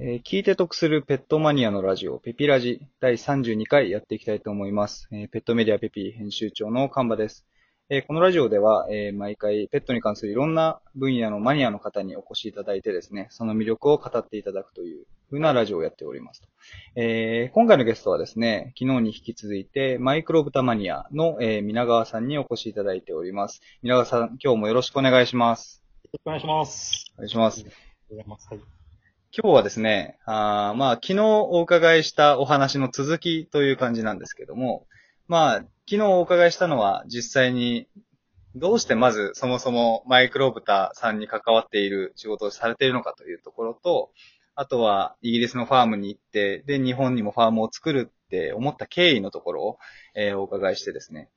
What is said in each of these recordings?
えー聞いて得するペットマニアのラジオ、ペピラジ第32回やっていきたいと思います。えーペットメディアペピ編集長のカンバです。えーこのラジオでは、えー毎回ペットに関するいろんな分野のマニアの方にお越しいただいてですね、その魅力を語っていただくという風なラジオをやっておりますと。えー今回のゲストはですね、昨日に引き続いてマイクロブタマニアの、えー皆川さんにお越しいただいております。皆川さん、今日もよろしくお願いします。よろしくお願いします。お願いします。ありがとうございます。はい。今日はですね、あまあ、昨日お伺いしたお話の続きという感じなんですけども、まあ、昨日お伺いしたのは実際に、どうしてまずそもそもマイクロブタさんに関わっている仕事をされているのかというところと、あとはイギリスのファームに行って、で、日本にもファームを作るって思った経緯のところを、えーお伺いしてですね。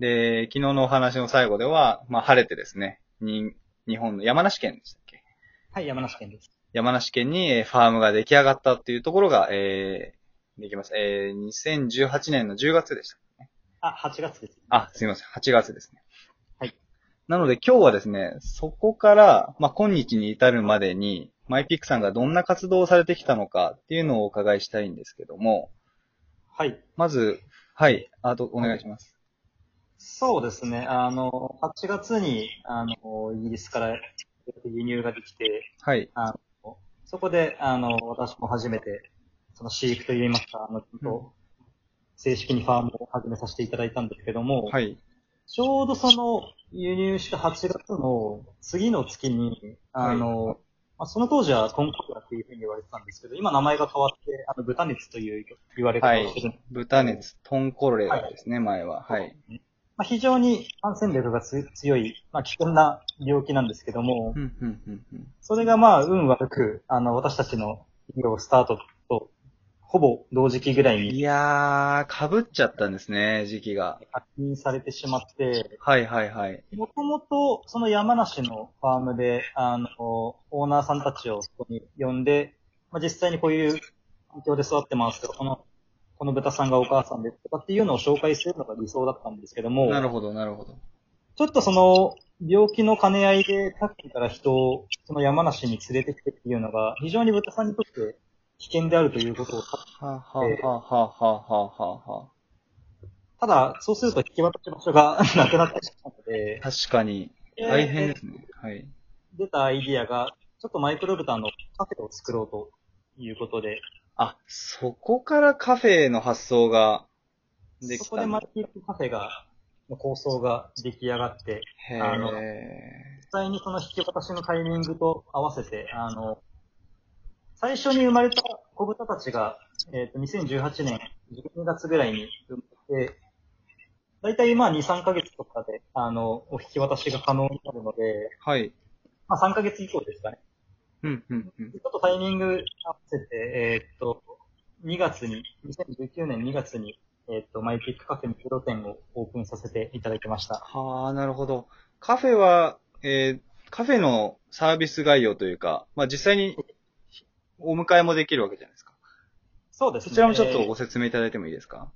で、昨日のお話の最後では、まあ、晴れてですね、に日本の山梨県でしたっけ？はい、山梨県です。山梨県にえーファームが出来上がったっていうところが、えー、できました。えー、2018年の10月でした。あ、8月です。あ、すいません。8月ですね。はい。なので今日はですね、そこから、まあ、今日に至るまでに、マイピックさんがどんな活動をされてきたのかっていうのをお伺いしたいんですけども、はい。まず、はい、あと、お願いします。そうですね。あの、8月に、あの、イギリスから輸入ができて、はい。あの、そこで、あの、私も初めて、その飼育といいますか、あの、正式にファームを始めさせていただいたんですけども、はい。ちょうどその輸入した8月の次の月に、あの、まあ、その当時はトンコブラっていうふうに言われてたんですけど、今名前が変わって、あの、豚熱という言われはい方をしてるんです。豚熱、トンコレラですね、前は。はい。まあ、非常に感染力がつ強い、まあ、危険な病気なんですけども。それがまあ、運悪く、あの、私たちの医療スタートと、ほぼ同時期ぐらいいにやー、被っちゃったんですね、時期が。確認されてしまって、はい、はい、はい。もともと、その山梨のファームで、あの、オーナーさんたちをそこに呼んで、まあ、実際にこういう環境で育ってますとか、この、この豚さんがお母さんですとかっていうのを紹介するのが理想だったんですけども、なるほど、なるほど。ちょっとその、病気の兼ね合いで、他県から人を、その山梨に連れてきてっていうのが、非常に豚さんにとって危険であるということを、はあ、はあ、はあ、はあ、はあ、はただ、そうすると引き渡し場所がなくなってしまうので、あ。確かに、大変ですね。はい。出たアイディアが、ちょっとマイクロブタのカフェを作ろうということで、あ、そこからカフェの発想ができそこでマたんだ。ルチカフェが、の構想が出来上がって、へあのえ。実際にその引き渡しのタイミングと合わせて、あの、最初に生まれた子豚たちが、えっ、と、2018年12月ぐらいに生まれて、だいたいまあ2、3ヶ月とかで、あの、お引き渡しが可能になるので、はい。まあ3ヶ月以降ですかね。うん、うん、うん。ちょっとタイミング合わせて、えっ、と、2月に、2019年2月に、えっ、と、マイピックカフェミクロ店をオープンさせていただきました。はあ、なるほど。カフェは、えー、カフェのサービス概要というか、まあ実際にお迎えもできるわけじゃないですか。そうですね。そちらもちょっえーとご説明いただいてもいいですか？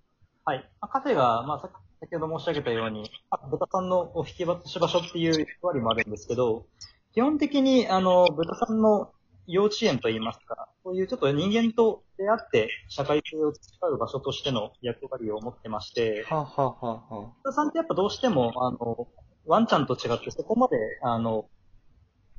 はい。まあカフェが、まあ、さ先ほど申し上げたように、あ豚さんのお引き渡し場所っていう役割もあるんですけど、基本的に、あの、豚さんの幼稚園といいますか、そういうちょっと人間と出会って社会性を培う場所としての役割を持ってまして、はあ、はあはあはあ、豚さんってやっぱどうしても、あの、ワンちゃんと違ってそこまで、あの、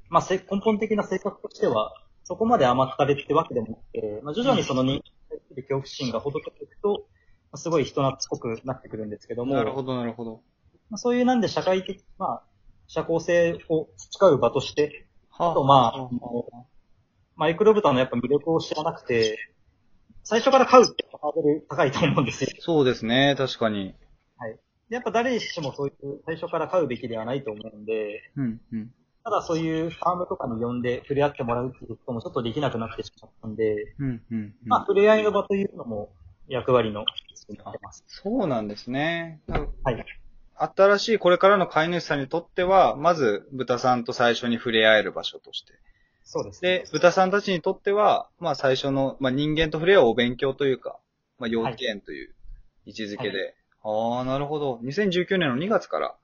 まあ、せ根本的な性格としては、そこまで甘ったれってわけでもなくて、まあ、徐々にその人間に対する恐怖心がほどけていくと、まあすごい人懐っこくなってくるんですけども、なるほど、なるほど。まあ、そういうなんで社会的、まあ、社交性を培う場として、はあとまあ、あのマイクロブタのやっぱ魅力を知らなくて、最初から飼うってハードル高いと思うんですよ。そうですね、確かに。でやっぱ誰しもそういう最初から飼うべきではないと思うんで、うん、うん。ただそういうファームとかに呼んで触れ合ってもらうっていうこともちょっとできなくなってしまったんで、うん、うん。うんまあ、触れ合いの場というのも役割の一つになってます。そうなんですね。はい。新しいこれからの飼い主さんにとっては、まず豚さんと最初に触れ合える場所として。そうです。で、豚さんたちにとっては、まあ最初の、まあ人間と触れ合うお勉強というか、まあ幼稚園という位置づけで。ああ、なるほど。2019年の2月から。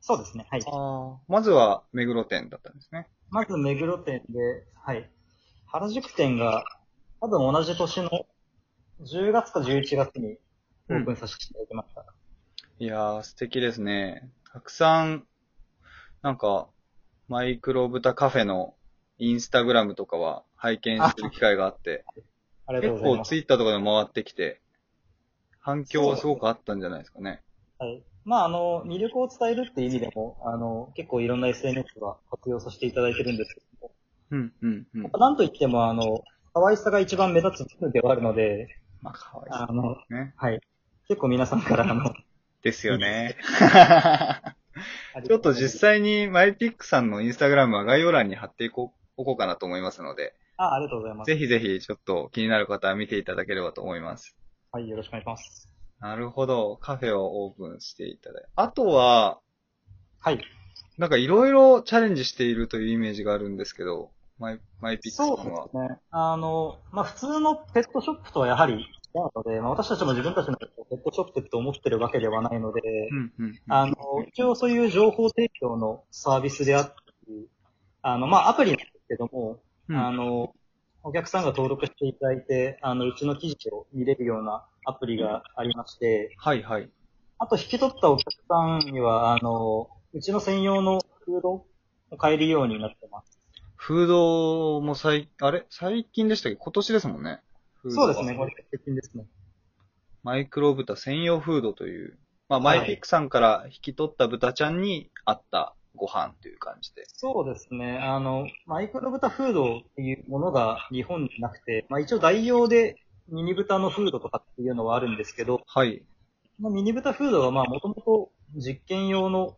そうですね。はい。ああ、まずは目黒店だったんですね。まず目黒店で、はい。原宿店が多分同じ年の10月か11月にオープンさせていただきました。いやー、素敵ですね。たくさん、なんか、マイクロ豚カフェのインスタグラムとかは拝見する機会があって、ありがとう結ございます。構ツイッターとかでも回ってきて、反響はすごくあったんじゃないですかね。はい。まあ、あの、魅力を伝えるっていう意味でも、あの、結構いろんな SNS が活用させていただいてるんですけどうん、うん、うん。も、なんといっても、あの、可愛さが一番目立つ部分ではあるので、まあ、かわいあの、ね。はい。結構皆さんから、あの、ですよね。ちょっと実際にマイピックさんのインスタグラムは概要欄に貼っていこうおこうかなと思いますので、あ、ありがとうございます。ぜひぜひちょっと気になる方は見ていただければと思います。はい、よろしくお願いします。なるほど。カフェをオープンしていただいて。あとは、はい。なんかいろいろチャレンジしているというイメージがあるんですけど、マイ、マイピックさんそうは。ですね。あの、まあ、普通のペットショップとはやはり違うので、まあ、私たちも自分たちのペットショップって思ってるわけではないので、うん、うん。あの、一応そういう情報提供のサービスであったり、あの、まあ、アプリなんですけども、うんあの、お客さんが登録していただいて、あの、うちの記事を見れるようなアプリがありまして、はいはい。あと引き取ったお客さんには、あの、うちの専用のフードを買えるようになってます。フードも最、あれ？最近でしたっけ？今年ですもんね。そうですね、これ最近ですね。マイクロ豚専用フードという、まあ、マイピックさんから引き取った豚ちゃんに合ったご飯という感じで。そうですね。あの、マイクロ豚フードっていうものが日本になくて、まあ一応代用でミニ豚のフードとかっていうのはあるんですけど、はい。まあ、ミニ豚フードはまあもともと実験用の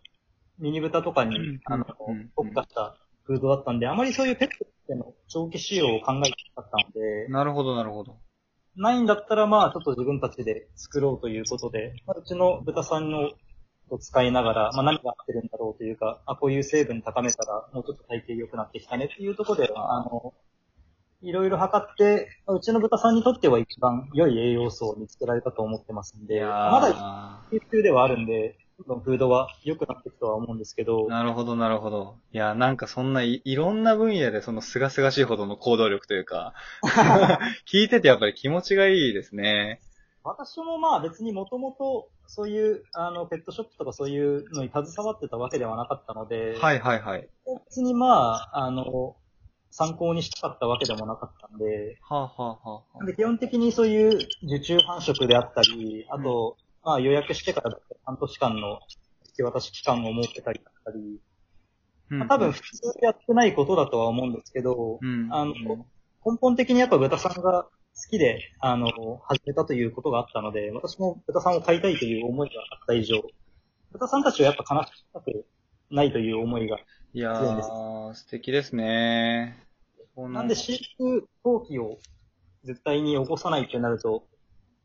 ミニ豚とかに、うんあのうん、特化したフードだったんで、あまりそういうペットでの長期使用を考えてなかったんで、なるほど、なるほど。ないんだったらまあちょっと自分たちで作ろうということで、まあ、うちの豚さんのを使いながら、まあ何が合ってるんだろうというか、あ、こういう成分高めたらもうちょっと体型良くなってきたねっていうところで、あの、いろいろ測って、まあうちの豚さんにとっては一番良い栄養素を見つけられたと思ってますんで、まだー研究ではあるんで、どんどんフードは良くなっていくとは思うんですけど、なるほど、なるほど。いや、なんかそんない、いろんな分野でその清々しいほどの行動力というか、聞いててやっぱり気持ちがいいですね。私もまあ別にもともとそういうあのペットショップとかそういうのに携わってたわけではなかったので、はいはいはい。別にまあ、あの、参考にしたかったわけでもなかったんで、はあ、はあはあはあ、で基本的にそういう受注繁殖であったり、あと、まあ予約してから半年間の引き渡し期間を設けたりだったり、うんまあ多分普通やってないことだとは思うんですけど、うん。あの、根本的にやっぱ豚さんが好きで、あの、始めたということがあったので、私も豚さんを飼いたいという思いがあった以上、豚さんたちをやっぱ悲しくないという思いが。いや強いんですー、素敵ですね。なんで飼育放棄を絶対に起こさないってなると、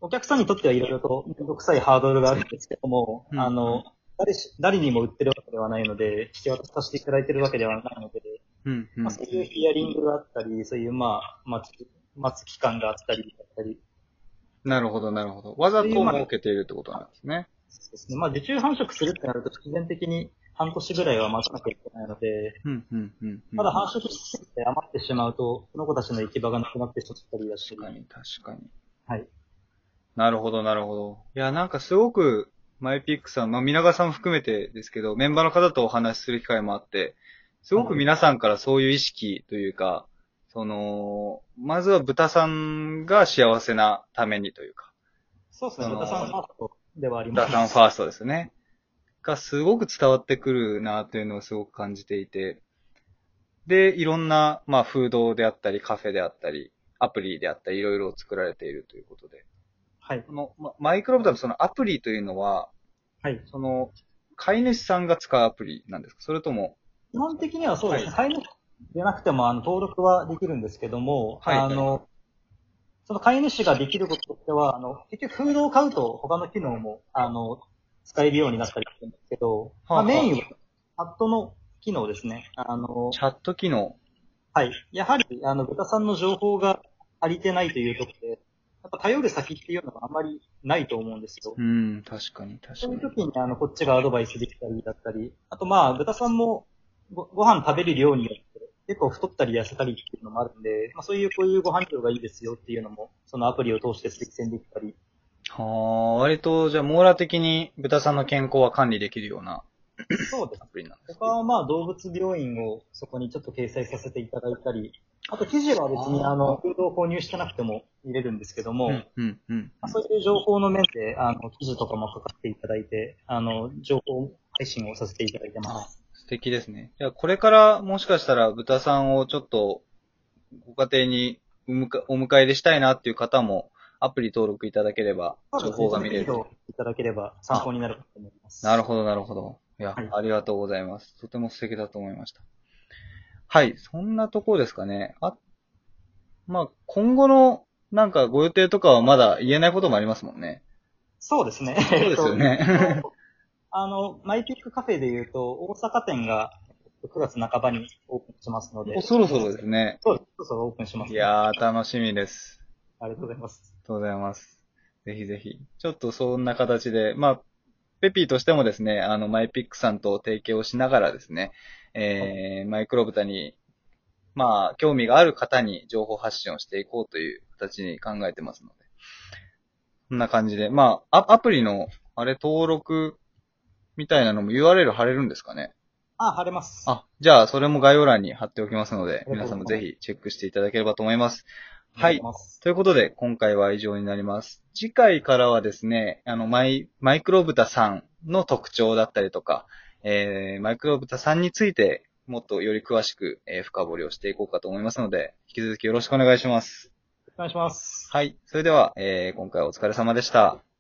お客さんにとってはいろいろとめんどくさいハードルがあるんですけども、うんあの、誰し、誰にも売ってるわけではないので、引き渡させていただいてるわけではないので、うん、うんまあ、そういうヒアリングがあったり、そういうまあ、待つ、待つ期間があったりだったり、なるほど、なるほど。わざと設けているってことなんですね。そうですね。まあ、受注繁殖するってなると必然的に半年ぐらいは待たなきゃいけないので、うん、うん、うんうん。まだ繁殖しすぎて余ってしまうと、その子たちの行き場がなくなってしまったりだし確、かに、確かに。はい。なるほど、なるほど。いや、なんかすごく、マイピックさん、まあ、皆川さんも含めてですけど、メンバーの方とお話しする機会もあって、すごく皆さんからそういう意識というか、その、まずは豚さんが幸せなためにというか、そうですね。豚さんファーストではあります。豚さんファーストですね。がすごく伝わってくるなというのをすごく感じていて、で、いろんな、まあ、フードであったり、カフェであったり、アプリであったり、いろいろ作られているということで。はい。この、まマイクロブタのそのアプリというのは、はい。その、飼い主さんが使うアプリなんですか？それとも、基本的にはそうです飼い主でなくても、あの、登録はできるんですけども、はいあの、その飼い主ができることとしては、あの、結局フードを買うと他の機能も、あの、使えるようになったりするんですけど、はあはあまあ、メインは、チャットの機能ですね。あの、チャット機能。はい。やはり、あの、豚さんの情報が足りてないというところで、やっぱ頼る先っていうのがあまりないと思うんですよ。うん、確かに、確かそういうに。時に、あの、こっちがアドバイスできたりだったり、あとまあ、豚さんもごご飯食べる量によって、結構太ったり痩せたりっていうのもあるんで、まあ、そういうこういうご飯量がいいですよっていうのも、そのアプリを通して実践できたり。はあ、割と、じゃあ網羅的に豚さんの健康は管理できるようなそうですア。プリなんです他はまあ動物病院をそこにちょっと掲載させていただいたり、あと記事は別にあの、フードを購入してなくても見れるんですけども、うん、うん、うん。まあそういう情報の面で、あの、記事とかも書かせていただいて、あの、情報配信をさせていただいてます。素敵ですね。じゃあ、これからもしかしたら豚さんをちょっとご家庭にお迎えお迎えでしたいなっていう方もアプリ登録いただければ情報が見れる。いただければ参考になるかと思います。なるほど、なるほど。いや、はいありがとうございます。とても素敵だと思いました。はい、そんなところですかね。あ、まあ、今後のなんかご予定とかはまだ言えないこともありますもんね。そうですね。そうですよねえっとあの、マイピックカフェで言うと、大阪店が9月半ばにオープンしますので。おそろそろですね。そうです。そろそろオープンします、いやー、楽しみです。ありがとうございます。ありがとうございます。ぜひぜひ。ちょっとそんな形で、まあ、ペピーとしてもですね、あの、マイピックさんと提携をしながらですね、えー、マイクロブタに、まあ、興味がある方に情報発信をしていこうという形に考えてますので。こんな感じで。まあ、アアプリの、あれ、登録みたいなのも URL 貼れるんですかね？あ、晴れます。あ、じゃあ、それも概要欄に貼っておきますので、皆さんもぜひチェックしていただければと思います。はいということで、今回は以上になります。次回からはですね、あの、マイ、マイクロブタさんの特徴だったりとか、えー、マイクロブタさんについて、もっとより詳しく、えー深掘りをしていこうかと思いますので、引き続きよろしくお願いします。お願いします。はい。それでは、えー、今回はお疲れ様でした。